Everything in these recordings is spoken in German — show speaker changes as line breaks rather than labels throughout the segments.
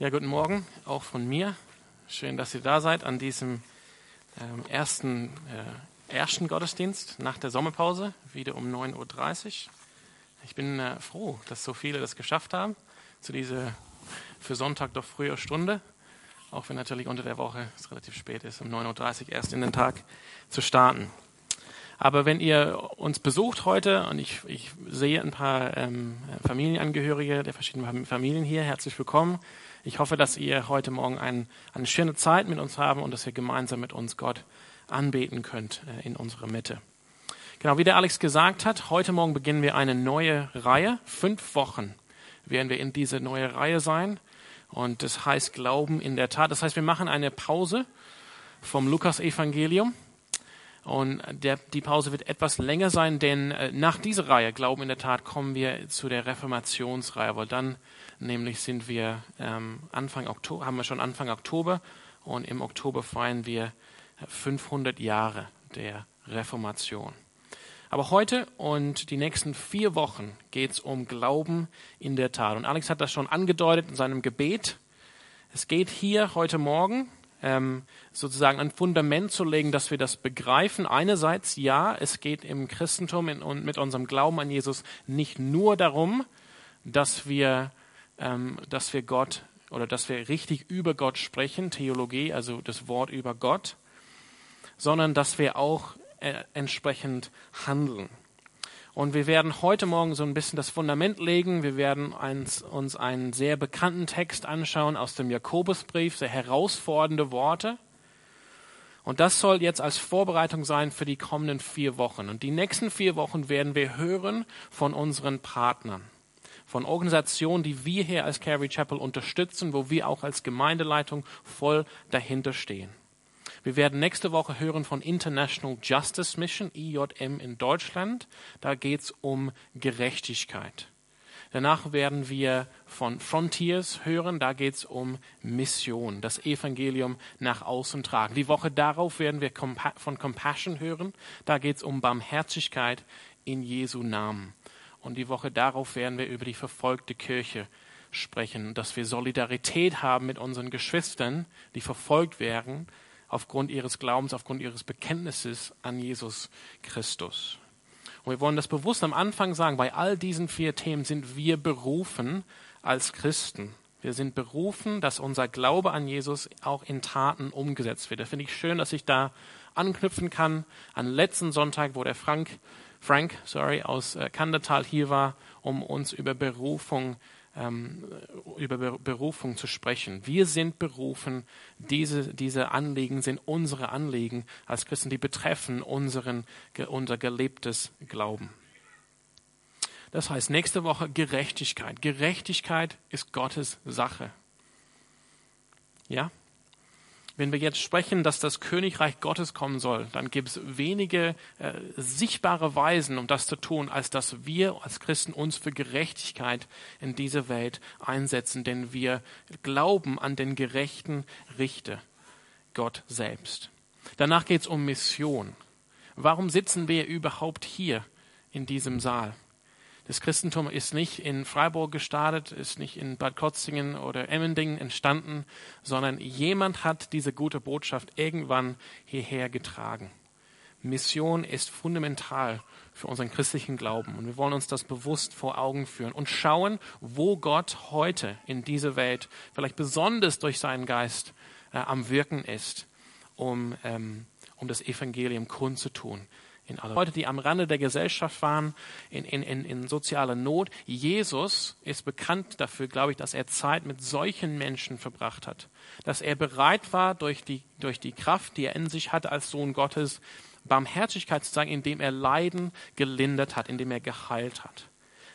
Ja, guten Morgen, auch von mir. Schön, dass ihr da seid an diesem ähm, ersten, äh, ersten Gottesdienst nach der Sommerpause, wieder um 9.30 Uhr. Ich bin äh, froh, dass so viele das geschafft haben, zu dieser für Sonntag doch früher Stunde, auch wenn natürlich unter der Woche es relativ spät ist, um 9.30 Uhr erst in den Tag zu starten. Aber wenn ihr uns besucht heute, und ich, ich sehe ein paar ähm, Familienangehörige der verschiedenen Familien hier, herzlich willkommen. Ich hoffe, dass ihr heute Morgen ein, eine schöne Zeit mit uns haben und dass ihr gemeinsam mit uns Gott anbeten könnt äh, in unserer Mitte. Genau, wie der Alex gesagt hat, heute Morgen beginnen wir eine neue Reihe. Fünf Wochen werden wir in diese neue Reihe sein. Und das heißt Glauben in der Tat. Das heißt, wir machen eine Pause vom Lukas-Evangelium. Und der, die Pause wird etwas länger sein, denn äh, nach dieser Reihe, Glauben in der Tat, kommen wir zu der Reformationsreihe, weil dann nämlich sind wir ähm, Anfang Oktober, haben wir schon Anfang Oktober und im Oktober feiern wir 500 Jahre der Reformation. Aber heute und die nächsten vier Wochen geht es um Glauben in der Tat. Und Alex hat das schon angedeutet in seinem Gebet. Es geht hier heute Morgen ähm, sozusagen ein Fundament zu legen, dass wir das begreifen. Einerseits, ja, es geht im Christentum und mit unserem Glauben an Jesus nicht nur darum, dass wir ähm, dass wir Gott oder dass wir richtig über Gott sprechen, Theologie, also das Wort über Gott, sondern dass wir auch äh, entsprechend handeln. Und wir werden heute Morgen so ein bisschen das Fundament legen. Wir werden uns, uns einen sehr bekannten Text anschauen aus dem Jakobusbrief, sehr herausfordernde Worte. Und das soll jetzt als Vorbereitung sein für die kommenden vier Wochen. Und die nächsten vier Wochen werden wir hören von unseren Partnern von Organisationen, die wir hier als Calvary Chapel unterstützen, wo wir auch als Gemeindeleitung voll dahinter stehen. Wir werden nächste Woche hören von International Justice Mission, IJM in Deutschland. Da geht es um Gerechtigkeit. Danach werden wir von Frontiers hören, da geht es um Mission, das Evangelium nach außen tragen. Die Woche darauf werden wir von Compassion hören, da geht es um Barmherzigkeit in Jesu Namen. Und die Woche darauf werden wir über die verfolgte Kirche sprechen, dass wir Solidarität haben mit unseren Geschwistern, die verfolgt werden aufgrund ihres Glaubens, aufgrund ihres Bekenntnisses an Jesus Christus. Und wir wollen das bewusst am Anfang sagen, bei all diesen vier Themen sind wir berufen als Christen. Wir sind berufen, dass unser Glaube an Jesus auch in Taten umgesetzt wird. Da finde ich schön, dass ich da anknüpfen kann an letzten Sonntag, wo der Frank Frank, sorry, aus äh, Kandertal hier war, um uns über Berufung ähm, über Berufung zu sprechen. Wir sind berufen, diese, diese Anliegen sind unsere Anliegen als Christen, die betreffen unseren, unser gelebtes Glauben. Das heißt, nächste Woche Gerechtigkeit. Gerechtigkeit ist Gottes Sache. Ja? Wenn wir jetzt sprechen, dass das Königreich Gottes kommen soll, dann gibt es wenige äh, sichtbare Weisen, um das zu tun, als dass wir als Christen uns für Gerechtigkeit in dieser Welt einsetzen, denn wir glauben an den gerechten Richter, Gott selbst. Danach geht es um Mission. Warum sitzen wir überhaupt hier in diesem Saal? Das Christentum ist nicht in Freiburg gestartet, ist nicht in Bad Kotzingen oder Emmendingen entstanden, sondern jemand hat diese gute Botschaft irgendwann hierher getragen. Mission ist fundamental für unseren christlichen Glauben. Und wir wollen uns das bewusst vor Augen führen und schauen, wo Gott heute in dieser Welt vielleicht besonders durch seinen Geist äh, am Wirken ist, um, ähm, um das Evangelium kundzutun in aller Leute, die am Rande der Gesellschaft waren, in, in, in, in sozialer Not. Jesus ist bekannt dafür, glaube ich, dass er Zeit mit solchen Menschen verbracht hat. Dass er bereit war, durch die, durch die Kraft, die er in sich hatte als Sohn Gottes, Barmherzigkeit zu zeigen, indem er Leiden gelindert hat, indem er geheilt hat.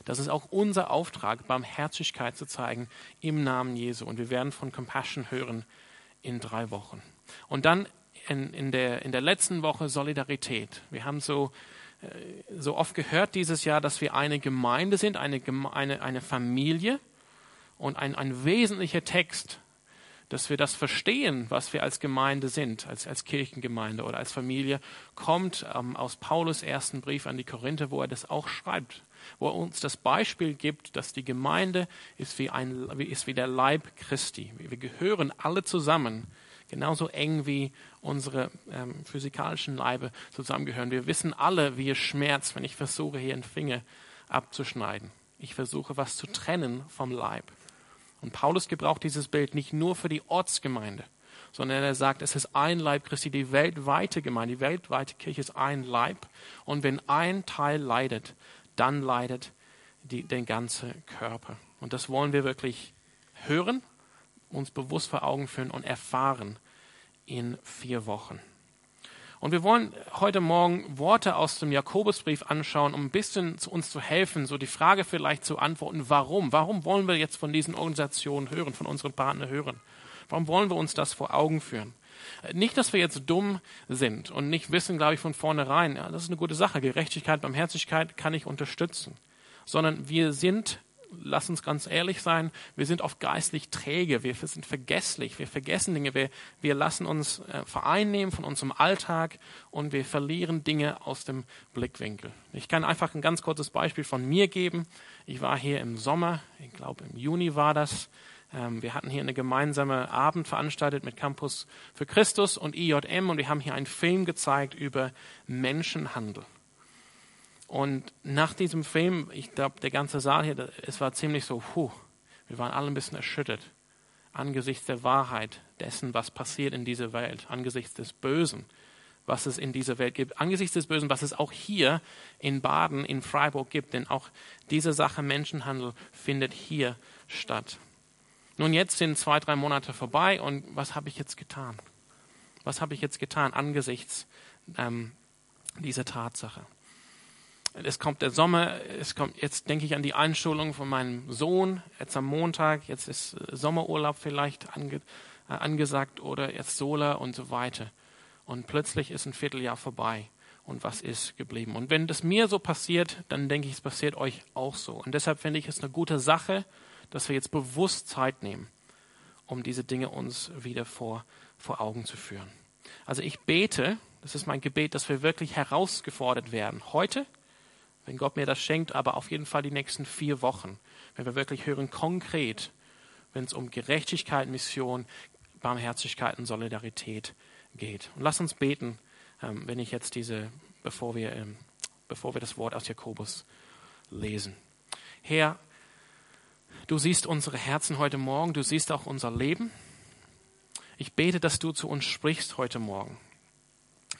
Das ist auch unser Auftrag, Barmherzigkeit zu zeigen im Namen Jesu. Und wir werden von Compassion hören in drei Wochen. Und dann in, in, der, in der letzten Woche Solidarität. Wir haben so, äh, so oft gehört dieses Jahr, dass wir eine Gemeinde sind, eine, eine, eine Familie und ein, ein wesentlicher Text, dass wir das verstehen, was wir als Gemeinde sind, als, als Kirchengemeinde oder als Familie, kommt ähm, aus Paulus ersten Brief an die Korinther, wo er das auch schreibt. wo er uns das Beispiel gibt, dass die Gemeinde ist wie, ein, ist wie der Leib Christi. Wir gehören alle zusammen, genauso eng wie unsere ähm, physikalischen Leibe zusammengehören. Wir wissen alle, wie es schmerzt, wenn ich versuche, hier einen Finger abzuschneiden. Ich versuche, was zu trennen vom Leib. Und Paulus gebraucht dieses Bild nicht nur für die Ortsgemeinde, sondern er sagt, es ist ein Leib Christi, die weltweite Gemeinde, die weltweite Kirche ist ein Leib. Und wenn ein Teil leidet, dann leidet die, der ganze Körper. Und das wollen wir wirklich hören, uns bewusst vor Augen führen und erfahren in vier Wochen. Und wir wollen heute Morgen Worte aus dem Jakobusbrief anschauen, um ein bisschen zu uns zu helfen, so die Frage vielleicht zu antworten, warum? Warum wollen wir jetzt von diesen Organisationen hören, von unseren Partnern hören? Warum wollen wir uns das vor Augen führen? Nicht, dass wir jetzt dumm sind und nicht wissen, glaube ich, von vornherein, ja, das ist eine gute Sache, Gerechtigkeit, Barmherzigkeit kann ich unterstützen, sondern wir sind lass uns ganz ehrlich sein, wir sind oft geistlich träge, wir sind vergesslich, wir vergessen Dinge, wir, wir lassen uns äh, vereinnehmen von unserem Alltag und wir verlieren Dinge aus dem Blickwinkel. Ich kann einfach ein ganz kurzes Beispiel von mir geben. Ich war hier im Sommer, ich glaube im Juni war das, ähm, wir hatten hier eine gemeinsame Abend veranstaltet mit Campus für Christus und IJM und wir haben hier einen Film gezeigt über Menschenhandel. Und nach diesem Film, ich glaube, der ganze Saal hier, es war ziemlich so, puh, wir waren alle ein bisschen erschüttert angesichts der Wahrheit dessen, was passiert in dieser Welt, angesichts des Bösen, was es in dieser Welt gibt, angesichts des Bösen, was es auch hier in Baden, in Freiburg gibt, denn auch diese Sache Menschenhandel findet hier statt. Nun, jetzt sind zwei, drei Monate vorbei und was habe ich jetzt getan? Was habe ich jetzt getan angesichts ähm, dieser Tatsache? Es kommt der Sommer, es kommt, jetzt denke ich an die Einschulung von meinem Sohn, jetzt am Montag, jetzt ist äh, Sommerurlaub vielleicht ange, äh, angesagt oder jetzt Sola und so weiter. Und plötzlich ist ein Vierteljahr vorbei. Und was ist geblieben? Und wenn das mir so passiert, dann denke ich, es passiert euch auch so. Und deshalb finde ich es eine gute Sache, dass wir jetzt bewusst Zeit nehmen, um diese Dinge uns wieder vor, vor Augen zu führen. Also ich bete, das ist mein Gebet, dass wir wirklich herausgefordert werden. Heute, wenn Gott mir das schenkt, aber auf jeden Fall die nächsten vier Wochen, wenn wir wirklich hören konkret, wenn es um Gerechtigkeit, Mission, Barmherzigkeit und Solidarität geht. Und lass uns beten, ähm, wenn ich jetzt diese, bevor wir, ähm, bevor wir das Wort aus Jakobus lesen. Herr, Du siehst unsere Herzen heute Morgen, du siehst auch unser Leben. Ich bete, dass du zu uns sprichst heute Morgen.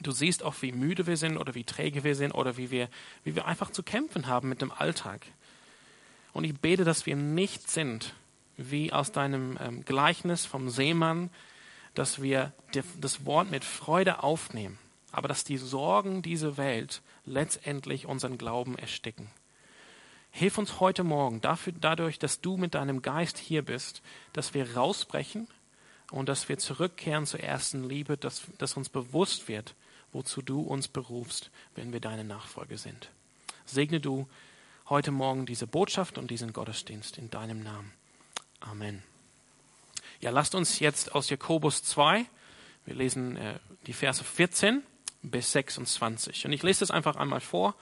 Du siehst auch, wie müde wir sind oder wie träge wir sind oder wie wir, wie wir einfach zu kämpfen haben mit dem Alltag. Und ich bete, dass wir nicht sind wie aus deinem ähm, Gleichnis vom Seemann, dass wir das Wort mit Freude aufnehmen, aber dass die Sorgen dieser Welt letztendlich unseren Glauben ersticken. Hilf uns heute Morgen dafür, dadurch, dass du mit deinem Geist hier bist, dass wir rausbrechen und dass wir zurückkehren zur ersten Liebe, dass, dass uns bewusst wird, wozu du uns berufst, wenn wir deine Nachfolge sind. Segne du heute Morgen diese Botschaft und diesen Gottesdienst in deinem Namen. Amen. Ja, lasst uns jetzt aus Jakobus 2, wir lesen äh, die Verse 14 bis 26. Und ich lese das einfach einmal vor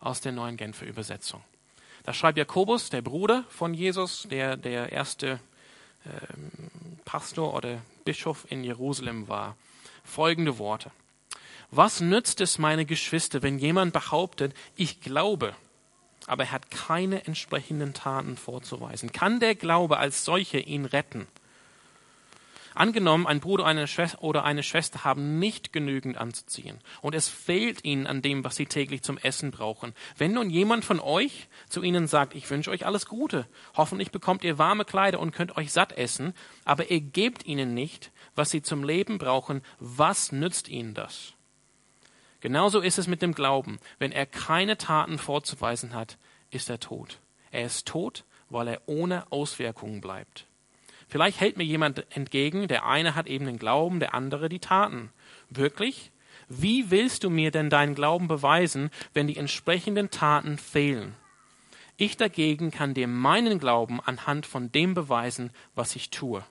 aus der neuen Genfer Übersetzung. Da schreibt Jakobus, der Bruder von Jesus, der der erste ähm, Pastor oder Bischof in Jerusalem war, folgende Worte. Was nützt es, meine Geschwister, wenn jemand behauptet, ich glaube, aber er hat keine entsprechenden Taten vorzuweisen? Kann der Glaube als solche ihn retten? Angenommen, ein Bruder oder eine Schwester haben nicht genügend anzuziehen und es fehlt ihnen an dem, was sie täglich zum Essen brauchen. Wenn nun jemand von euch zu ihnen sagt, ich wünsche euch alles Gute, hoffentlich bekommt ihr warme Kleider und könnt euch satt essen, aber ihr gebt ihnen nicht, was sie zum Leben brauchen, was nützt ihnen das? Genauso ist es mit dem Glauben. Wenn er keine Taten vorzuweisen hat, ist er tot. Er ist tot, weil er ohne Auswirkungen bleibt. Vielleicht hält mir jemand entgegen, der eine hat eben den Glauben, der andere die Taten. Wirklich? Wie willst du mir denn deinen Glauben beweisen, wenn die entsprechenden Taten fehlen? Ich dagegen kann dir meinen Glauben anhand von dem beweisen, was ich tue.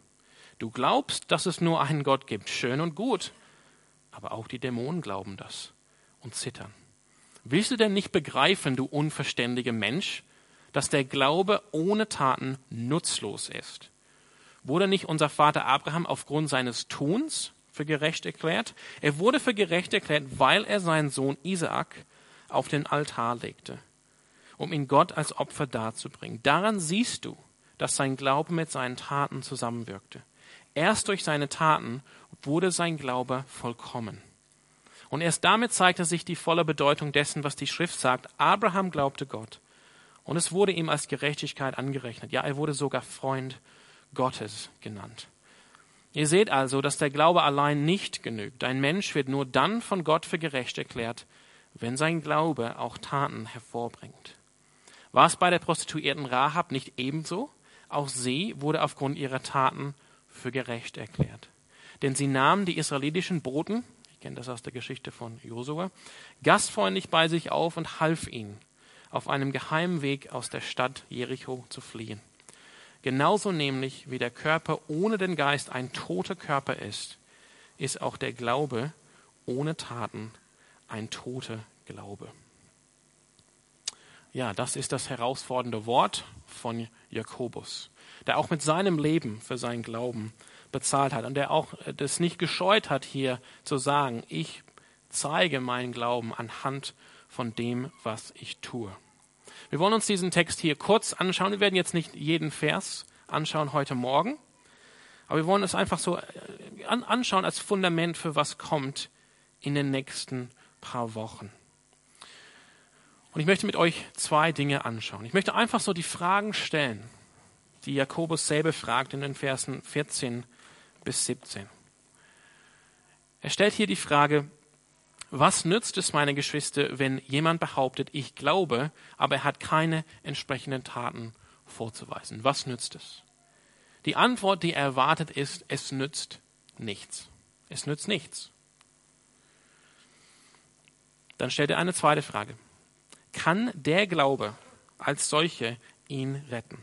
Du glaubst, dass es nur einen Gott gibt. Schön und gut. Aber auch die Dämonen glauben das und zittern. Willst du denn nicht begreifen, du unverständiger Mensch, dass der Glaube ohne Taten nutzlos ist? Wurde nicht unser Vater Abraham aufgrund seines Tuns für gerecht erklärt? Er wurde für gerecht erklärt, weil er seinen Sohn Isaak auf den Altar legte, um ihn Gott als Opfer darzubringen. Daran siehst du, dass sein Glaube mit seinen Taten zusammenwirkte. Erst durch seine Taten wurde sein Glaube vollkommen. Und erst damit zeigte sich die volle Bedeutung dessen, was die Schrift sagt. Abraham glaubte Gott. Und es wurde ihm als Gerechtigkeit angerechnet. Ja, er wurde sogar Freund Gottes genannt. Ihr seht also, dass der Glaube allein nicht genügt. Ein Mensch wird nur dann von Gott für gerecht erklärt, wenn sein Glaube auch Taten hervorbringt. War es bei der Prostituierten Rahab nicht ebenso? Auch sie wurde aufgrund ihrer Taten für gerecht erklärt. Denn sie nahm die israelitischen Boten, ich kenne das aus der Geschichte von Josua, gastfreundlich bei sich auf und half ihnen, auf einem geheimen Weg aus der Stadt Jericho zu fliehen. Genauso nämlich wie der Körper ohne den Geist ein toter Körper ist, ist auch der Glaube ohne Taten ein toter Glaube. Ja, das ist das herausfordernde Wort von Jakobus, der auch mit seinem Leben für seinen Glauben bezahlt hat und der auch das nicht gescheut hat, hier zu sagen, ich zeige meinen Glauben anhand von dem, was ich tue. Wir wollen uns diesen Text hier kurz anschauen. Wir werden jetzt nicht jeden Vers anschauen heute Morgen, aber wir wollen es einfach so äh, anschauen als Fundament für was kommt in den nächsten paar Wochen. Und ich möchte mit euch zwei Dinge anschauen. Ich möchte einfach so die Fragen stellen, die Jakobus selber fragt in den Versen 14 bis 17. Er stellt hier die Frage, was nützt es, meine Geschwister, wenn jemand behauptet, ich glaube, aber er hat keine entsprechenden Taten vorzuweisen? Was nützt es? Die Antwort, die er erwartet, ist, es nützt nichts. Es nützt nichts. Dann stellt er eine zweite Frage. Kann der Glaube als solche ihn retten?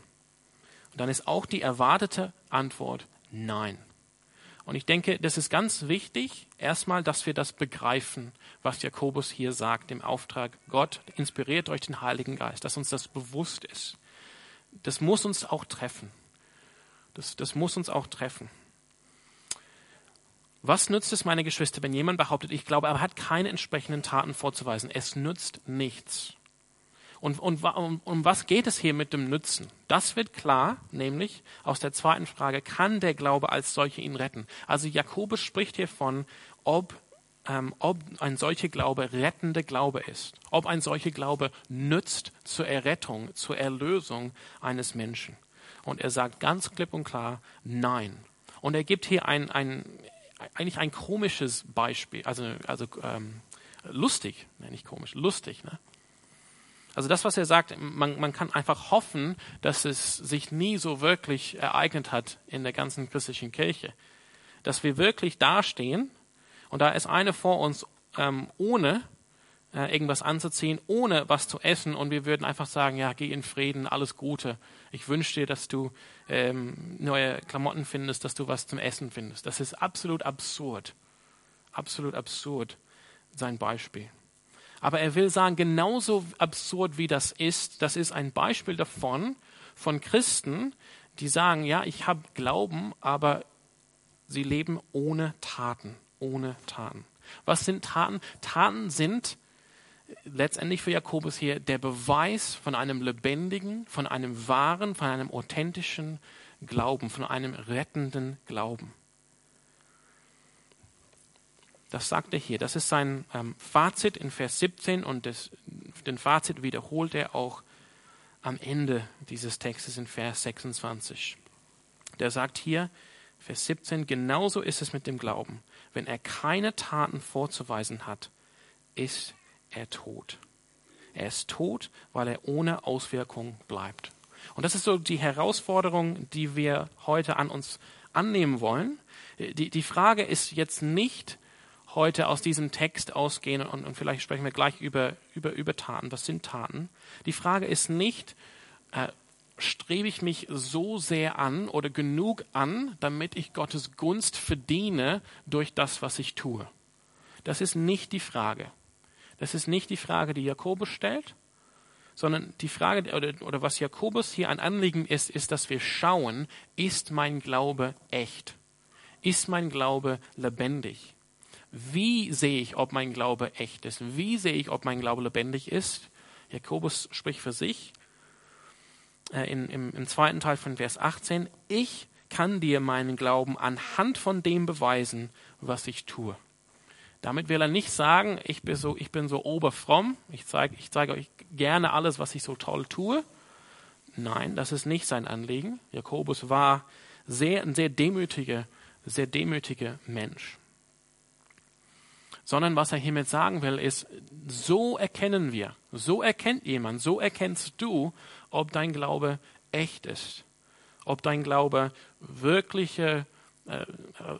Und dann ist auch die erwartete Antwort nein. Und ich denke, das ist ganz wichtig, erstmal, dass wir das begreifen, was Jakobus hier sagt, im Auftrag Gott inspiriert durch den Heiligen Geist, dass uns das bewusst ist. Das muss uns auch treffen. Das, das muss uns auch treffen. Was nützt es, meine Geschwister, wenn jemand behauptet, ich glaube, er hat keine entsprechenden Taten vorzuweisen? Es nützt nichts. Und, und um, um was geht es hier mit dem Nützen? Das wird klar, nämlich aus der zweiten Frage, kann der Glaube als solche ihn retten? Also Jakobus spricht hier von, ob, ähm, ob ein solcher Glaube rettende Glaube ist, ob ein solcher Glaube nützt zur Errettung, zur Erlösung eines Menschen. Und er sagt ganz klipp und klar, nein. Und er gibt hier ein, ein eigentlich ein komisches Beispiel, also, also ähm, lustig, ne, nicht komisch, lustig. Ne? Also das, was er sagt, man, man kann einfach hoffen, dass es sich nie so wirklich ereignet hat in der ganzen christlichen Kirche. Dass wir wirklich dastehen und da ist eine vor uns ähm, ohne äh, irgendwas anzuziehen, ohne was zu essen und wir würden einfach sagen, ja, geh in Frieden, alles Gute. Ich wünsche dir, dass du ähm, neue Klamotten findest, dass du was zum Essen findest. Das ist absolut absurd. Absolut absurd, sein Beispiel. Aber er will sagen, genauso absurd wie das ist, das ist ein Beispiel davon, von Christen, die sagen, ja, ich habe Glauben, aber sie leben ohne Taten, ohne Taten. Was sind Taten? Taten sind letztendlich für Jakobus hier der Beweis von einem lebendigen, von einem wahren, von einem authentischen Glauben, von einem rettenden Glauben. Das sagt er hier. Das ist sein ähm, Fazit in Vers 17 und das, den Fazit wiederholt er auch am Ende dieses Textes in Vers 26. Der sagt hier, Vers 17, genauso ist es mit dem Glauben. Wenn er keine Taten vorzuweisen hat, ist er tot. Er ist tot, weil er ohne Auswirkung bleibt. Und das ist so die Herausforderung, die wir heute an uns annehmen wollen. Die, die Frage ist jetzt nicht, heute aus diesem Text ausgehen und, und vielleicht sprechen wir gleich über, über, über Taten. Was sind Taten? Die Frage ist nicht, äh, strebe ich mich so sehr an oder genug an, damit ich Gottes Gunst verdiene durch das, was ich tue. Das ist nicht die Frage. Das ist nicht die Frage, die Jakobus stellt, sondern die Frage, oder, oder was Jakobus hier ein Anliegen ist, ist, dass wir schauen, ist mein Glaube echt? Ist mein Glaube lebendig? Wie sehe ich, ob mein Glaube echt ist? Wie sehe ich, ob mein Glaube lebendig ist? Jakobus spricht für sich äh, in, im, im zweiten Teil von Vers 18. Ich kann dir meinen Glauben anhand von dem beweisen, was ich tue. Damit will er nicht sagen, ich bin so, ich bin so oberfromm, ich zeige, ich zeige euch gerne alles, was ich so toll tue. Nein, das ist nicht sein Anliegen. Jakobus war sehr, ein sehr demütiger, sehr demütiger Mensch. Sondern was er hiermit sagen will, ist, so erkennen wir, so erkennt jemand, so erkennst du, ob dein Glaube echt ist, ob dein Glaube wirkliche, äh,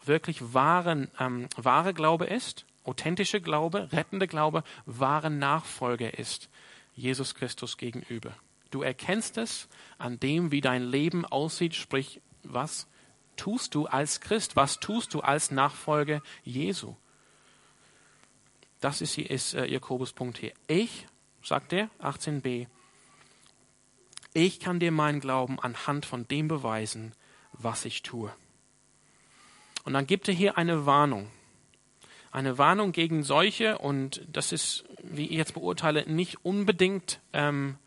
wirklich wahren, ähm, wahre Glaube ist authentische Glaube, rettende Glaube, wahre Nachfolge ist Jesus Christus gegenüber. Du erkennst es an dem, wie dein Leben aussieht, sprich, was tust du als Christ, was tust du als Nachfolger Jesu. Das ist, ist äh, Jakobus Punkt hier. Ich, sagt er, 18b, ich kann dir meinen Glauben anhand von dem beweisen, was ich tue. Und dann gibt er hier eine Warnung eine Warnung gegen solche, und das ist, wie ich jetzt beurteile, nicht unbedingt ähm,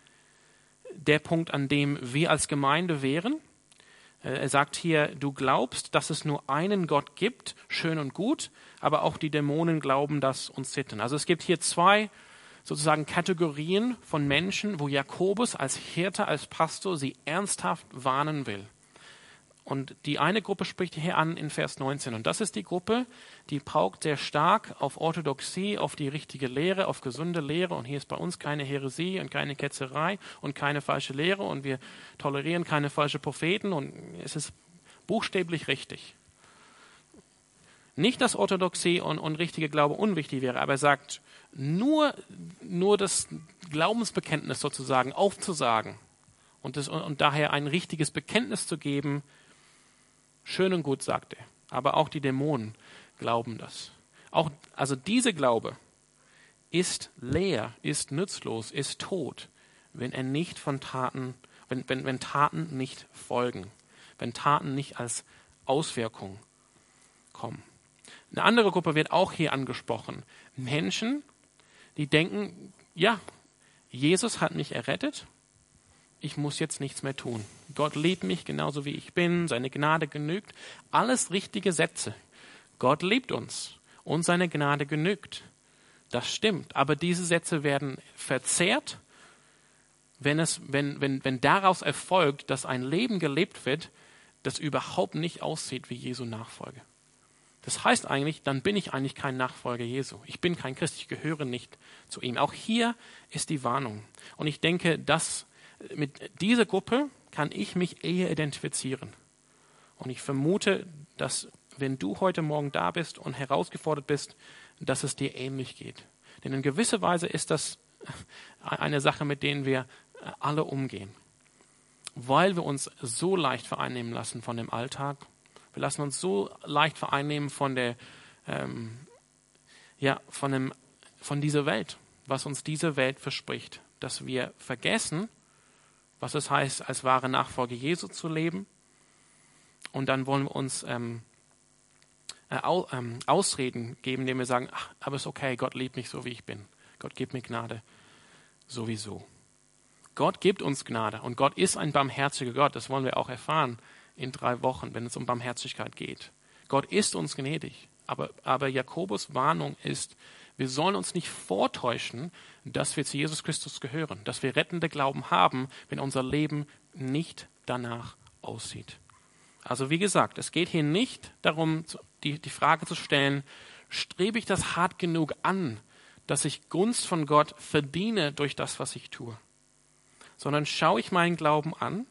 der Punkt, an dem wir als Gemeinde wären. Äh, er sagt hier, du glaubst, dass es nur einen Gott gibt, schön und gut, aber auch die Dämonen glauben das und sitten. Also es gibt hier zwei sozusagen Kategorien von Menschen, wo Jakobus als Hirte, als Pastor sie ernsthaft warnen will. Und die eine Gruppe spricht hier an in Vers 19. Und das ist die Gruppe, die paukt sehr stark auf Orthodoxie, auf die richtige Lehre, auf gesunde Lehre. Und hier ist bei uns keine Häresie und keine Ketzerei und keine falsche Lehre. Und wir tolerieren keine falschen Propheten. Und es ist buchstäblich richtig. Nicht, dass Orthodoxie und, und richtige Glaube unwichtig wäre, aber er sagt, nur, nur das Glaubensbekenntnis sozusagen aufzusagen und, das, und daher ein richtiges Bekenntnis zu geben, Schön und gut, sagt er. Aber auch die Dämonen glauben das. Auch, also diese Glaube ist leer, ist nutzlos, ist tot, wenn er nicht von Taten, wenn, wenn, wenn Taten nicht folgen, wenn Taten nicht als Auswirkung kommen. Eine andere Gruppe wird auch hier angesprochen. Menschen, die denken, ja, Jesus hat mich errettet ich muss jetzt nichts mehr tun. Gott liebt mich genauso wie ich bin, seine Gnade genügt. Alles richtige Sätze. Gott liebt uns und seine Gnade genügt. Das stimmt. Aber diese Sätze werden verzerrt, wenn, es, wenn, wenn, wenn daraus erfolgt, dass ein Leben gelebt wird, das überhaupt nicht aussieht wie Jesu Nachfolge. Das heißt eigentlich, dann bin ich eigentlich kein Nachfolger Jesu. Ich bin kein Christ, ich gehöre nicht zu ihm. Auch hier ist die Warnung. Und ich denke, das mit dieser Gruppe kann ich mich eher identifizieren. Und ich vermute, dass wenn du heute Morgen da bist und herausgefordert bist, dass es dir ähnlich geht. Denn in gewisser Weise ist das eine Sache, mit denen wir alle umgehen. Weil wir uns so leicht vereinnehmen lassen von dem Alltag. Wir lassen uns so leicht vereinnehmen von der, ähm, ja, von dem, von dieser Welt, was uns diese Welt verspricht, dass wir vergessen, was es heißt, als wahre Nachfolge Jesu zu leben. Und dann wollen wir uns ähm, äh, ähm, Ausreden geben, indem wir sagen, ach, aber es ist okay, Gott liebt mich so, wie ich bin. Gott gibt mir Gnade sowieso. Gott gibt uns Gnade und Gott ist ein barmherziger Gott. Das wollen wir auch erfahren in drei Wochen, wenn es um Barmherzigkeit geht. Gott ist uns gnädig. Aber, aber Jakobus Warnung ist, wir sollen uns nicht vortäuschen, dass wir zu Jesus Christus gehören, dass wir rettende Glauben haben, wenn unser Leben nicht danach aussieht. Also wie gesagt, es geht hier nicht darum, die, die Frage zu stellen, strebe ich das hart genug an, dass ich Gunst von Gott verdiene durch das, was ich tue, sondern schaue ich meinen Glauben an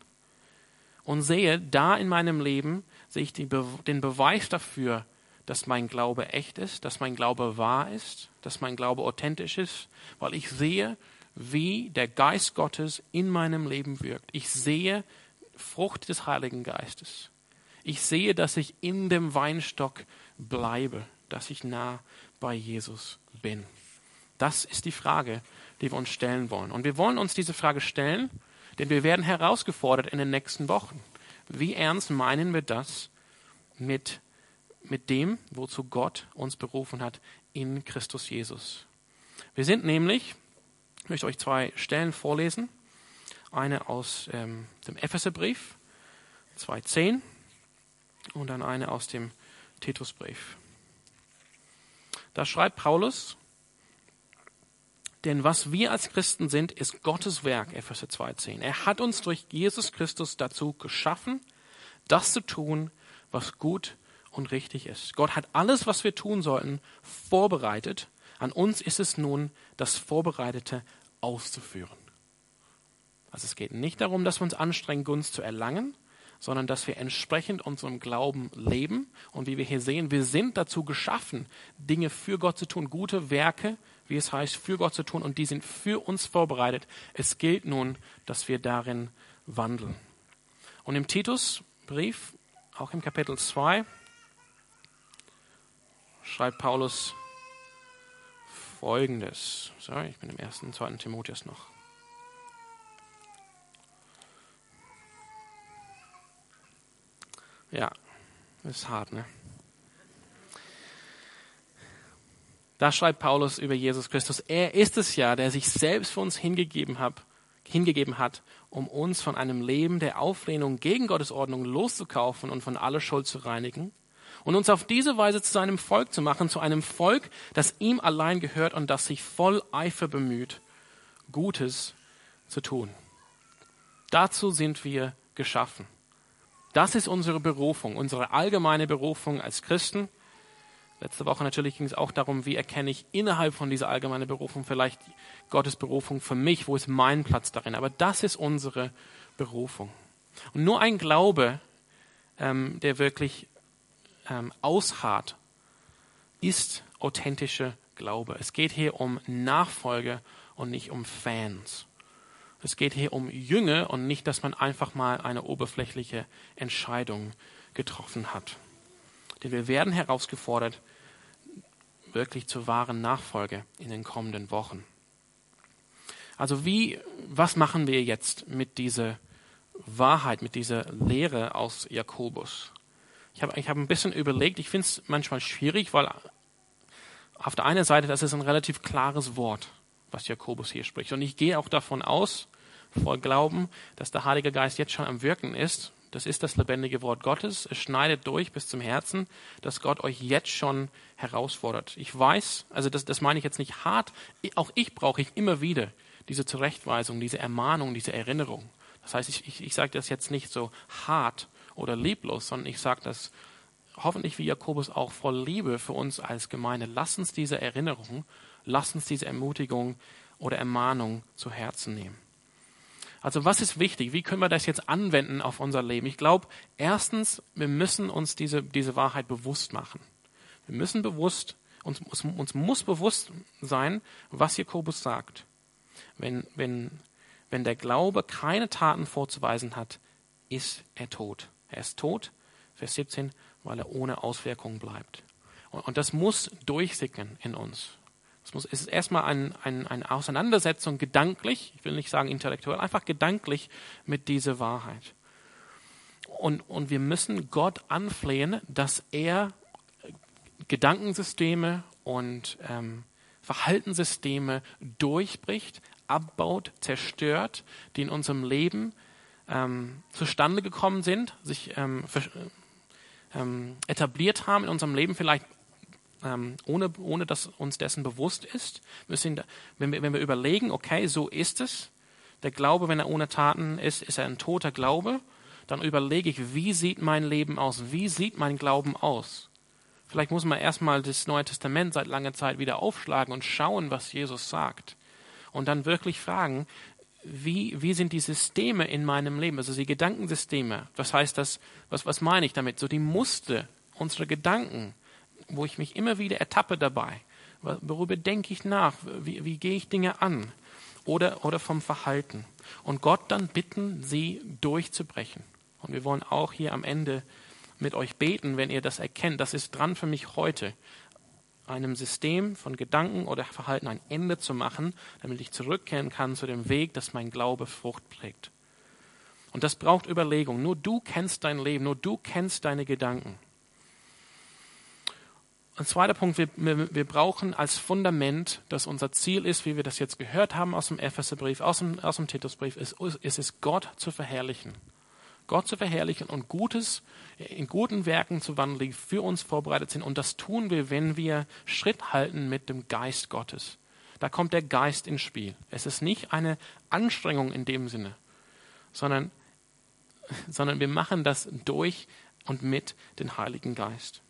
und sehe da in meinem Leben, sehe ich den Beweis dafür, dass mein Glaube echt ist, dass mein Glaube wahr ist, dass mein Glaube authentisch ist, weil ich sehe, wie der Geist Gottes in meinem Leben wirkt. Ich sehe Frucht des Heiligen Geistes. Ich sehe, dass ich in dem Weinstock bleibe, dass ich nah bei Jesus bin. Das ist die Frage, die wir uns stellen wollen. Und wir wollen uns diese Frage stellen, denn wir werden herausgefordert in den nächsten Wochen. Wie ernst meinen wir das mit, mit dem, wozu Gott uns berufen hat in Christus Jesus? Wir sind nämlich, ich möchte euch zwei Stellen vorlesen. Eine aus ähm, dem Epheserbrief 2.10 und dann eine aus dem Titusbrief. Da schreibt Paulus, denn was wir als Christen sind, ist Gottes Werk, Epheser 2.10. Er hat uns durch Jesus Christus dazu geschaffen, das zu tun, was gut und richtig ist. Gott hat alles, was wir tun sollten, vorbereitet. An uns ist es nun, das Vorbereitete auszuführen. Also es geht nicht darum, dass wir uns anstrengen, Gunst zu erlangen, sondern dass wir entsprechend unserem Glauben leben. Und wie wir hier sehen, wir sind dazu geschaffen, Dinge für Gott zu tun, gute Werke, wie es heißt, für Gott zu tun. Und die sind für uns vorbereitet. Es gilt nun, dass wir darin wandeln. Und im Titusbrief, auch im Kapitel 2, schreibt Paulus Folgendes. Sorry, ich bin im ersten, zweiten Timotheus noch. Ja, ist hart, ne? Da schreibt Paulus über Jesus Christus, er ist es ja, der sich selbst für uns hingegeben hat, hingegeben hat, um uns von einem Leben der Auflehnung gegen Gottes Ordnung loszukaufen und von aller Schuld zu reinigen und uns auf diese Weise zu seinem Volk zu machen, zu einem Volk, das ihm allein gehört und das sich voll Eifer bemüht, Gutes zu tun. Dazu sind wir geschaffen. Das ist unsere Berufung, unsere allgemeine Berufung als Christen. Letzte Woche natürlich ging es auch darum, wie erkenne ich innerhalb von dieser allgemeinen Berufung vielleicht Gottes Berufung für mich, wo ist mein Platz darin. Aber das ist unsere Berufung. Und nur ein Glaube, ähm, der wirklich ähm, ausharrt, ist authentischer Glaube. Es geht hier um Nachfolge und nicht um Fans. Es geht hier um Jünger und nicht, dass man einfach mal eine oberflächliche Entscheidung getroffen hat. Denn wir werden herausgefordert, wirklich zur wahren Nachfolge in den kommenden Wochen. Also wie, was machen wir jetzt mit dieser Wahrheit, mit dieser Lehre aus Jakobus? Ich habe ich hab ein bisschen überlegt, ich finde es manchmal schwierig, weil auf der einen Seite, das ist ein relativ klares Wort, was Jakobus hier spricht. Und ich gehe auch davon aus, voll Glauben, dass der Heilige Geist jetzt schon am Wirken ist. Das ist das lebendige Wort Gottes. Es schneidet durch bis zum Herzen, dass Gott euch jetzt schon herausfordert. Ich weiß, also das, das meine ich jetzt nicht hart, auch ich brauche ich immer wieder diese Zurechtweisung, diese Ermahnung, diese Erinnerung. Das heißt, ich, ich, ich sage das jetzt nicht so hart oder lieblos, sondern ich sage das hoffentlich wie Jakobus auch voll Liebe für uns als Gemeinde. Lass uns diese Erinnerung, lass uns diese Ermutigung oder Ermahnung zu Herzen nehmen. Also was ist wichtig? Wie können wir das jetzt anwenden auf unser Leben? Ich glaube, erstens, wir müssen uns diese, diese Wahrheit bewusst machen. Wir müssen bewusst, uns, uns, muss bewusst sein, was Jakobus sagt. Wenn, wenn, wenn der Glaube keine Taten vorzuweisen hat, ist er tot. Er ist tot, Vers 17, weil er ohne Auswirkungen bleibt. Und, und das muss durchsickern in uns. Es, muss, es ist erstmal eine ein, ein Auseinandersetzung gedanklich, ich will nicht sagen intellektuell, einfach gedanklich mit dieser Wahrheit. Und, und wir müssen Gott anflehen, dass er Gedankensysteme und ähm, Verhaltenssysteme durchbricht, abbaut, zerstört, die in unserem Leben ähm, zustande gekommen sind, sich ähm, für, ähm, etabliert haben in unserem Leben, vielleicht ähm, ohne, ohne dass uns dessen bewusst ist. Müssen, wenn, wir, wenn wir überlegen, okay, so ist es, der Glaube, wenn er ohne Taten ist, ist er ein toter Glaube, dann überlege ich, wie sieht mein Leben aus? Wie sieht mein Glauben aus? Vielleicht muss man erstmal das Neue Testament seit langer Zeit wieder aufschlagen und schauen, was Jesus sagt. Und dann wirklich fragen, wie, wie sind die Systeme in meinem Leben, also die Gedankensysteme. Was heißt das, was, was meine ich damit? So die Muster unserer Gedanken wo ich mich immer wieder ertappe dabei. Worüber denke ich nach? Wie, wie gehe ich Dinge an? Oder, oder vom Verhalten. Und Gott dann bitten, sie durchzubrechen. Und wir wollen auch hier am Ende mit euch beten, wenn ihr das erkennt. Das ist dran für mich heute. Einem System von Gedanken oder Verhalten ein Ende zu machen, damit ich zurückkehren kann zu dem Weg, dass mein Glaube Frucht trägt. Und das braucht Überlegung. Nur du kennst dein Leben, nur du kennst deine Gedanken. Ein zweiter Punkt, wir, wir, wir, brauchen als Fundament, dass unser Ziel ist, wie wir das jetzt gehört haben aus dem Epheserbrief, aus dem, aus dem Titusbrief, ist, ist es Gott zu verherrlichen. Gott zu verherrlichen und Gutes in guten Werken zu wandeln, die für uns vorbereitet sind. Und das tun wir, wenn wir Schritt halten mit dem Geist Gottes. Da kommt der Geist ins Spiel. Es ist nicht eine Anstrengung in dem Sinne, sondern, sondern wir machen das durch und mit dem Heiligen Geist.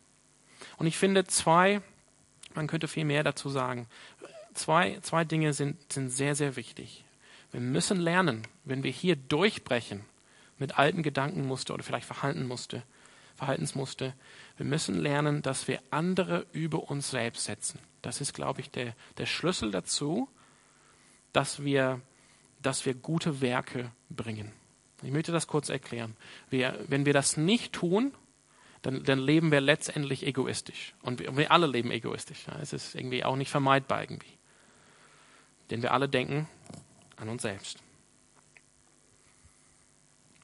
Und ich finde zwei, man könnte viel mehr dazu sagen, zwei, zwei Dinge sind, sind sehr, sehr wichtig. Wir müssen lernen, wenn wir hier durchbrechen mit alten Gedankenmuster oder vielleicht Verhaltensmuster, Verhaltensmuster, wir müssen lernen, dass wir andere über uns selbst setzen. Das ist, glaube ich, der, der Schlüssel dazu, dass wir, dass wir gute Werke bringen. Ich möchte das kurz erklären. Wir, wenn wir das nicht tun, dann, dann leben wir letztendlich egoistisch. Und wir, wir alle leben egoistisch. Es ist irgendwie auch nicht vermeidbar irgendwie. Denn wir alle denken an uns selbst.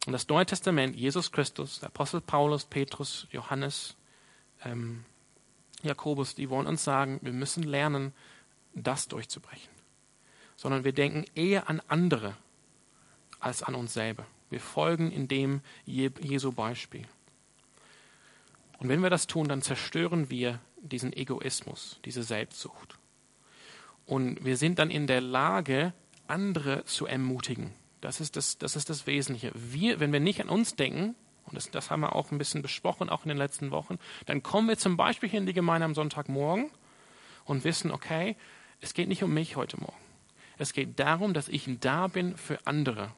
Und das Neue Testament, Jesus Christus, Apostel Paulus, Petrus, Johannes, ähm, Jakobus, die wollen uns sagen, wir müssen lernen, das durchzubrechen. Sondern wir denken eher an andere als an uns selber. Wir folgen in dem Jesu Beispiel. Und wenn wir das tun, dann zerstören wir diesen Egoismus, diese Selbstsucht. Und wir sind dann in der Lage, andere zu ermutigen. Das ist das, das, ist das Wesentliche. Wir, wenn wir nicht an uns denken, und das, das haben wir auch ein bisschen besprochen, auch in den letzten Wochen, dann kommen wir zum Beispiel hier in die Gemeinde am Sonntagmorgen und wissen, okay, es geht nicht um mich heute Morgen. Es geht darum, dass ich da bin für andere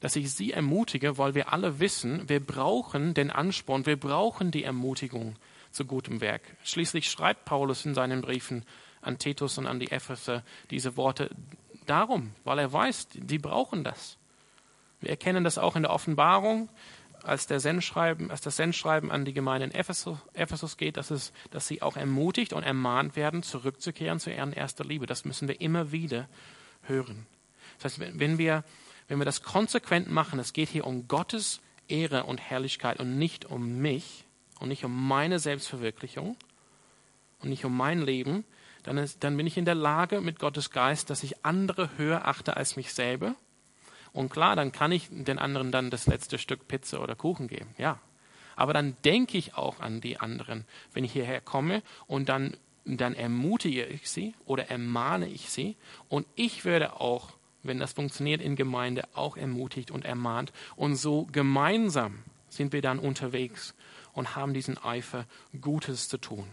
dass ich Sie ermutige, weil wir alle wissen, wir brauchen den Ansporn, wir brauchen die Ermutigung zu gutem Werk. Schließlich schreibt Paulus in seinen Briefen an Titus und an die Epheser diese Worte darum, weil er weiß, die brauchen das. Wir erkennen das auch in der Offenbarung, als, der Sendschreiben, als das Sendschreiben an die Gemeinde in Ephesus, Ephesus geht, dass, es, dass sie auch ermutigt und ermahnt werden, zurückzukehren zu ihren erster Liebe. Das müssen wir immer wieder hören. Das heißt, wenn wir wenn wir das konsequent machen, es geht hier um Gottes Ehre und Herrlichkeit und nicht um mich und nicht um meine Selbstverwirklichung und nicht um mein Leben, dann, ist, dann bin ich in der Lage mit Gottes Geist, dass ich andere höher achte als mich selber. Und klar, dann kann ich den anderen dann das letzte Stück Pizza oder Kuchen geben, ja. Aber dann denke ich auch an die anderen, wenn ich hierher komme und dann, dann ermutige ich sie oder ermahne ich sie und ich werde auch wenn das funktioniert in Gemeinde, auch ermutigt und ermahnt. Und so gemeinsam sind wir dann unterwegs und haben diesen Eifer, Gutes zu tun.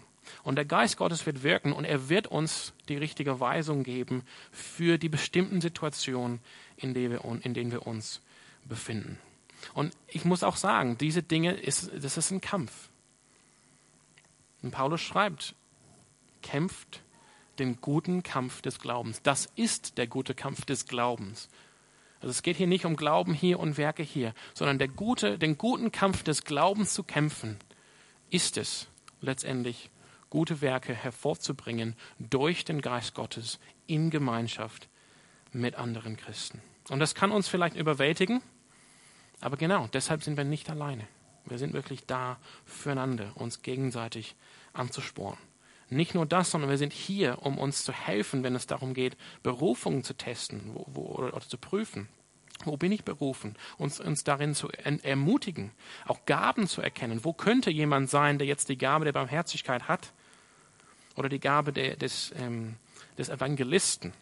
Und der Geist Gottes wird wirken und er wird uns die richtige Weisung geben für die bestimmten Situationen, in denen wir, uns befinden. Und ich muss auch sagen, diese Dinge, ist, das ist ein Kampf. Und Paulus schreibt, kämpft den guten Kampf des Glaubens. Das ist der gute Kampf des Glaubens. Also es geht hier nicht um Glauben hier und Werke hier, sondern der gute, den guten Kampf des Glaubens zu kämpfen, ist es letztendlich, gute Werke hervorzubringen durch den Geist Gottes in Gemeinschaft mit anderen Christen. Und das kann uns vielleicht überwältigen, aber genau, deshalb sind wir nicht alleine. Wir sind wirklich da füreinander, uns gegenseitig anzusporen. Nicht nur das, sondern wir sind hier, um uns zu helfen, wenn es darum geht, Berufungen zu testen wo, wo, oder, oder, zu prüfen. Wo bin ich berufen? Uns, uns darin zu ermutigen, auch Gaben zu erkennen. Wo könnte jemand sein, der jetzt die Gabe der Barmherzigkeit hat? Oder die Gabe der, des, ähm, des Evangelisten?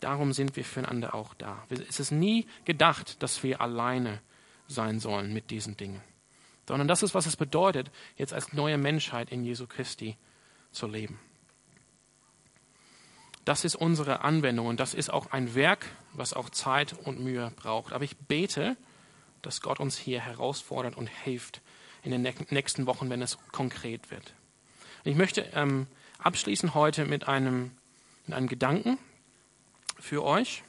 Darum sind wir füreinander auch da. Es ist nie gedacht, dass wir alleine sein sollen mit diesen Dingen. Sondern das ist, was es bedeutet, jetzt als neue Menschheit in Jesu Christi zu leben. Das ist unsere Anwendung und das ist auch ein Werk, was auch Zeit und Mühe braucht. Aber ich bete, dass Gott uns hier herausfordert und hilft in den nächsten Wochen, wenn es konkret wird. Ich möchte ähm, abschließen heute mit einem, mit einem Gedanken für euch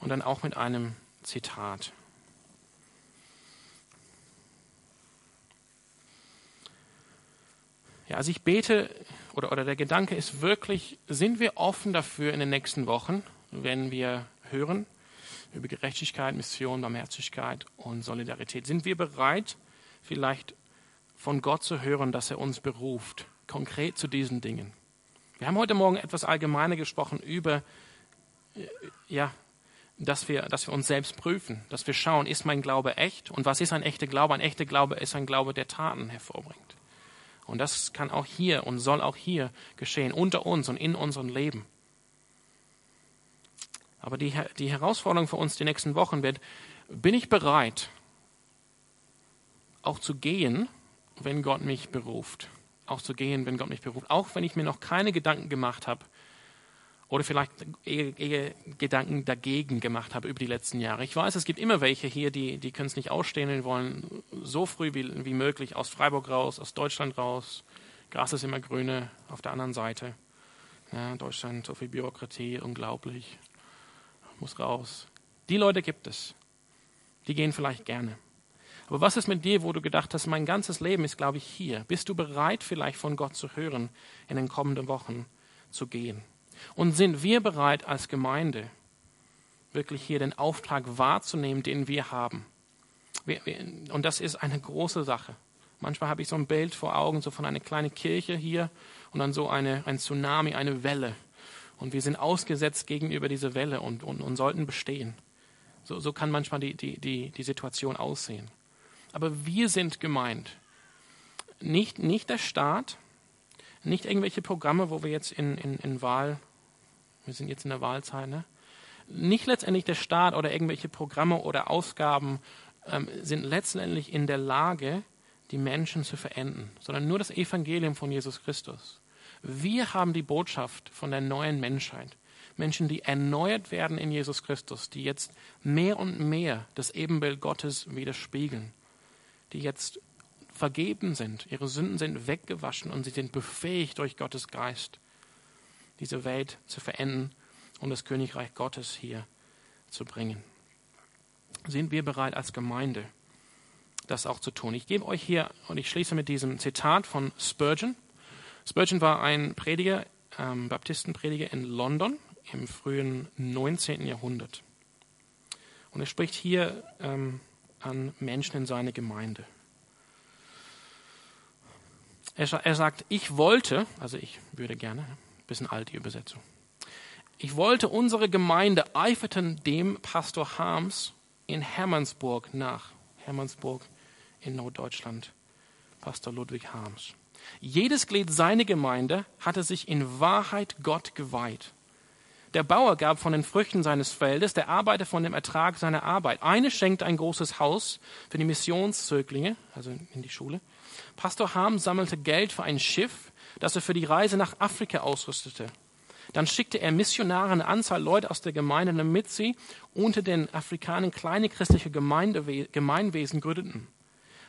und dann auch mit einem Zitat. Ja, also ich bete oder, oder der Gedanke ist wirklich, sind wir offen dafür in den nächsten Wochen, wenn wir hören über Gerechtigkeit, Mission, Barmherzigkeit und Solidarität? Sind wir bereit, vielleicht von Gott zu hören, dass er uns beruft, konkret zu diesen Dingen? Wir haben heute Morgen etwas allgemeiner gesprochen über, äh, ja, dass wir, dass wir uns selbst prüfen, dass wir schauen, ist mein Glaube echt? Und was ist ein echter Glaube? Ein echter Glaube ist ein Glaube, der Taten hervorbringt. Und das kann auch hier und soll auch hier geschehen, unter uns und in unserem Leben. Aber die, die Herausforderung für uns die nächsten Wochen wird, bin ich bereit, auch zu gehen, wenn Gott mich beruft? Auch zu gehen, wenn Gott mich beruft. Auch wenn ich mir noch keine Gedanken gemacht habe oder vielleicht eher, eher, Gedanken dagegen gemacht habe über die letzten Jahre. Ich weiß, es gibt immer welche hier, die, die können es nicht ausstehen und wollen so früh wie, wie möglich aus Freiburg raus, aus Deutschland raus. Gras ist immer grüne auf der anderen Seite. Ja, Deutschland, so viel Bürokratie, unglaublich. Muss raus. Die Leute gibt es. Die gehen vielleicht gerne. Aber was ist mit dir, wo du gedacht hast, mein ganzes Leben ist, glaube ich, hier? Bist du bereit, vielleicht von Gott zu hören, in den kommenden Wochen zu gehen? Und sind wir bereit als Gemeinde, wirklich hier den Auftrag wahrzunehmen, den wir haben? Und das ist eine große Sache. Manchmal habe ich so ein Bild vor Augen, so von einer kleinen Kirche hier und dann so eine, ein Tsunami, eine Welle. Und wir sind ausgesetzt gegenüber dieser Welle und, und, und sollten bestehen. So, so kann manchmal die, die, die, die Situation aussehen. Aber wir sind gemeint. Nicht, nicht der Staat, nicht irgendwelche Programme, wo wir jetzt in, in, in Wahl wir sind jetzt in der Wahlzeit, ne? nicht letztendlich der Staat oder irgendwelche Programme oder Ausgaben ähm, sind letztendlich in der Lage, die Menschen zu verenden, sondern nur das Evangelium von Jesus Christus. Wir haben die Botschaft von der neuen Menschheit. Menschen, die erneuert werden in Jesus Christus, die jetzt mehr und mehr das Ebenbild Gottes widerspiegeln, die jetzt vergeben sind, ihre Sünden sind weggewaschen und sie sind befähigt durch Gottes Geist, diese Welt zu verenden und das Königreich Gottes hier zu bringen. Sind wir bereit als Gemeinde, das auch zu tun? Ich gebe euch hier, und ich schließe mit diesem Zitat von Spurgeon. Spurgeon war ein Prediger, ähm, Baptistenprediger in London im frühen 19. Jahrhundert. Und er spricht hier ähm, an Menschen in seiner Gemeinde. Er, er sagt, ich wollte, also ich würde gerne, bisschen alt die Übersetzung. Ich wollte unsere Gemeinde eiferten dem Pastor Harms in Hermannsburg nach. Hermannsburg in Norddeutschland. Pastor Ludwig Harms. Jedes Glied seiner Gemeinde hatte sich in Wahrheit Gott geweiht. Der Bauer gab von den Früchten seines Feldes, der Arbeiter von dem Ertrag seiner Arbeit. Eine schenkte ein großes Haus für die Missionszöglinge, also in die Schule. Pastor Harm sammelte Geld für ein Schiff, das er für die Reise nach Afrika ausrüstete. Dann schickte er Missionare eine Anzahl Leute aus der Gemeinde, damit sie unter den Afrikanern kleine christliche Gemeindewe Gemeinwesen gründeten.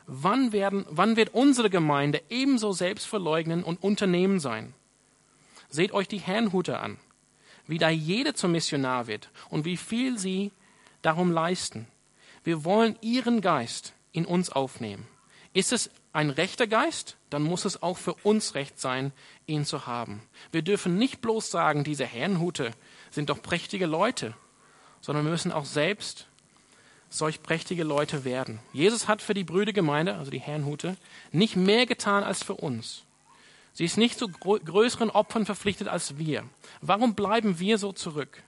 Wann, werden, wann wird unsere Gemeinde ebenso selbstverleugnen und Unternehmen sein? Seht euch die Herrnhuter an, wie da jede zum Missionar wird und wie viel sie darum leisten. Wir wollen ihren Geist in uns aufnehmen. Ist es ein rechter Geist, dann muss es auch für uns recht sein, ihn zu haben. Wir dürfen nicht bloß sagen, diese Herrenhute sind doch prächtige Leute, sondern wir müssen auch selbst solch prächtige Leute werden. Jesus hat für die Brüdergemeinde, also die Herrenhute, nicht mehr getan als für uns. Sie ist nicht zu größeren Opfern verpflichtet als wir. Warum bleiben wir so zurück?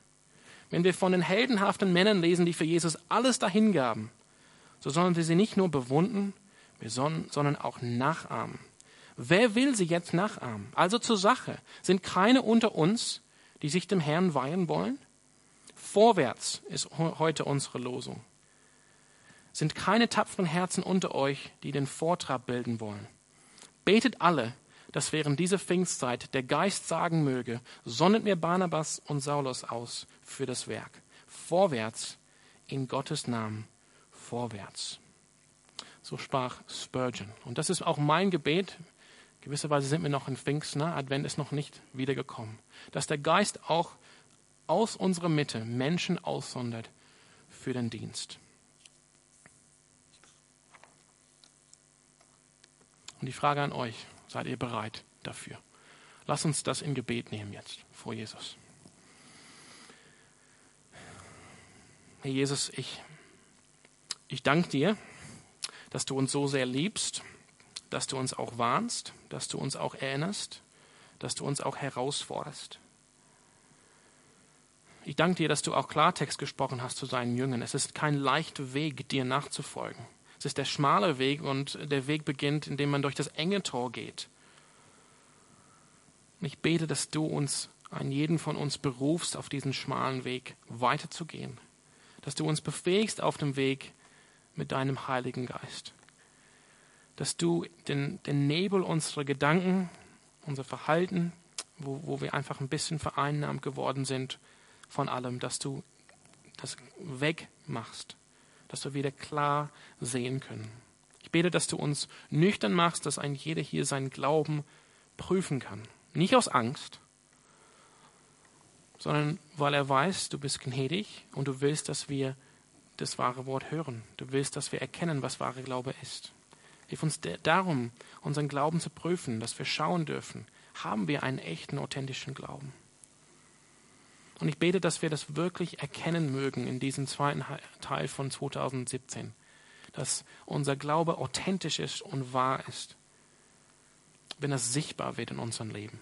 Wenn wir von den heldenhaften Männern lesen, die für Jesus alles dahingaben, so sollen wir sie nicht nur bewundern, sondern auch nachahmen. Wer will sie jetzt nachahmen? Also zur Sache. Sind keine unter uns, die sich dem Herrn weihen wollen? Vorwärts ist heute unsere Losung. Sind keine tapferen Herzen unter euch, die den Vortrag bilden wollen? Betet alle, dass während dieser Pfingstzeit der Geist sagen möge, sonnet mir Barnabas und Saulus aus für das Werk. Vorwärts in Gottes Namen, vorwärts. So sprach Spurgeon. Und das ist auch mein Gebet. Gewisserweise sind wir noch in Pfingsten, ne? Advent ist noch nicht wiedergekommen. Dass der Geist auch aus unserer Mitte Menschen aussondert für den Dienst. Und die Frage an euch, seid ihr bereit dafür? Lass uns das in Gebet nehmen jetzt vor Jesus. Herr Jesus, ich, ich danke dir, dass du uns so sehr liebst, dass du uns auch warnst, dass du uns auch erinnerst, dass du uns auch herausforderst. Ich danke dir, dass du auch Klartext gesprochen hast zu seinen Jüngern. Es ist kein leichter Weg, dir nachzufolgen. Ist der schmale Weg und der Weg beginnt, indem man durch das enge Tor geht. Und ich bete, dass du uns, einen jeden von uns berufst, auf diesen schmalen Weg weiterzugehen. Dass du uns befähigst auf dem Weg mit deinem Heiligen Geist. Dass du den, den Nebel unserer Gedanken, unser Verhalten, wo, wo wir einfach ein bisschen vereinnahmt geworden sind, von allem, dass du das wegmachst, dass wir wieder klar sehen können. Ich bete, dass du uns nüchtern machst, dass ein jeder hier seinen Glauben prüfen kann. Nicht aus Angst, sondern weil er weiß, du bist gnädig und du willst, dass wir das wahre Wort hören. Du willst, dass wir erkennen, was wahre Glaube ist. Hilf uns darum, unseren Glauben zu prüfen, dass wir schauen dürfen, haben wir einen echten, authentischen Glauben. Und ich bete, dass wir das wirklich erkennen mögen in diesem zweiten Teil von 2017, dass unser Glaube authentisch ist und wahr ist, wenn das sichtbar wird in unserem Leben.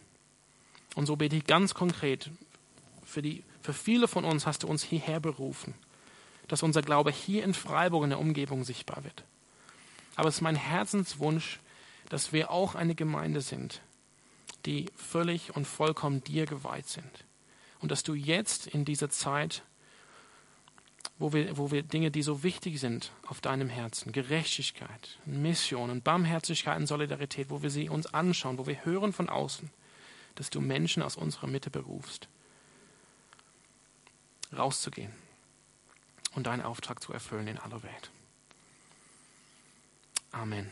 Und so bete ich ganz konkret, für, die, für viele von uns hast du uns hierher berufen, dass unser Glaube hier in Freiburg in der Umgebung sichtbar wird. Aber es ist mein Herzenswunsch, dass wir auch eine Gemeinde sind, die völlig und vollkommen dir geweiht sind und dass du jetzt in dieser Zeit, wo wir, wo wir Dinge, die so wichtig sind auf deinem Herzen, Gerechtigkeit, Mission und Barmherzigkeit und Solidarität, wo wir sie uns anschauen, wo wir hören von außen, dass du Menschen aus unserer Mitte berufst, rauszugehen und deinen Auftrag zu erfüllen in aller Welt. Amen.